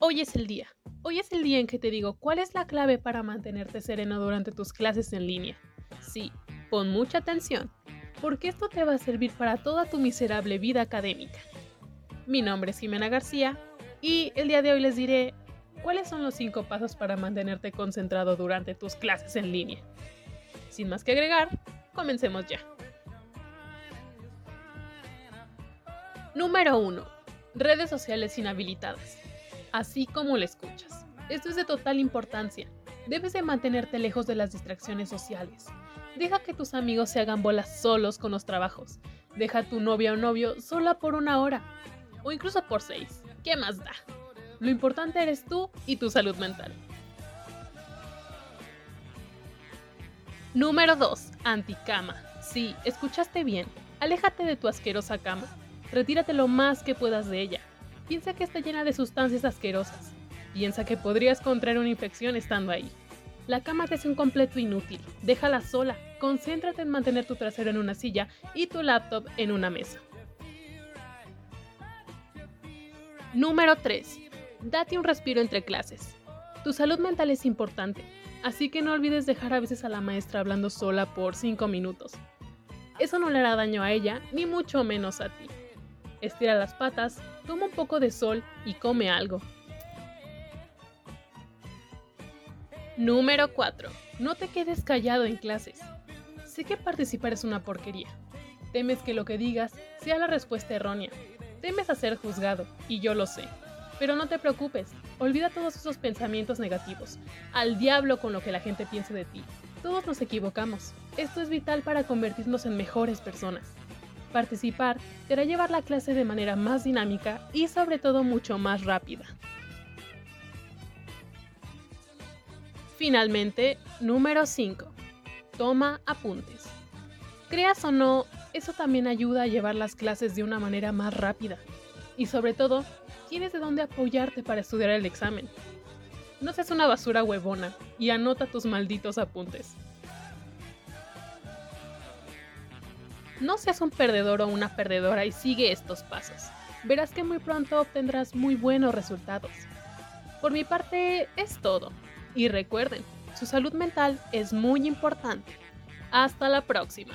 Hoy es el día. Hoy es el día en que te digo cuál es la clave para mantenerte sereno durante tus clases en línea. Sí, pon mucha atención, porque esto te va a servir para toda tu miserable vida académica. Mi nombre es Jimena García y el día de hoy les diré cuáles son los 5 pasos para mantenerte concentrado durante tus clases en línea. Sin más que agregar, comencemos ya. Número 1. Redes sociales inhabilitadas. Así como lo escuchas. Esto es de total importancia. Debes de mantenerte lejos de las distracciones sociales. Deja que tus amigos se hagan bolas solos con los trabajos. Deja a tu novia o novio sola por una hora. O incluso por seis. ¿Qué más da? Lo importante eres tú y tu salud mental. Número 2. Anticama. Sí, escuchaste bien. Aléjate de tu asquerosa cama. Retírate lo más que puedas de ella. Piensa que está llena de sustancias asquerosas. Piensa que podrías contraer una infección estando ahí. La cama te es un completo inútil. Déjala sola. Concéntrate en mantener tu trasero en una silla y tu laptop en una mesa. Número 3. Date un respiro entre clases. Tu salud mental es importante, así que no olvides dejar a veces a la maestra hablando sola por 5 minutos. Eso no le hará daño a ella, ni mucho menos a ti. Estira las patas, toma un poco de sol y come algo. Número 4. No te quedes callado en clases. Sé que participar es una porquería. Temes que lo que digas sea la respuesta errónea. Temes a ser juzgado, y yo lo sé. Pero no te preocupes, olvida todos esos pensamientos negativos. Al diablo con lo que la gente piense de ti. Todos nos equivocamos. Esto es vital para convertirnos en mejores personas. Participar te hará llevar la clase de manera más dinámica y sobre todo mucho más rápida. Finalmente, número 5. Toma apuntes. Creas o no, eso también ayuda a llevar las clases de una manera más rápida. Y sobre todo, tienes de dónde apoyarte para estudiar el examen. No seas una basura huevona y anota tus malditos apuntes. No seas un perdedor o una perdedora y sigue estos pasos. Verás que muy pronto obtendrás muy buenos resultados. Por mi parte es todo. Y recuerden, su salud mental es muy importante. Hasta la próxima.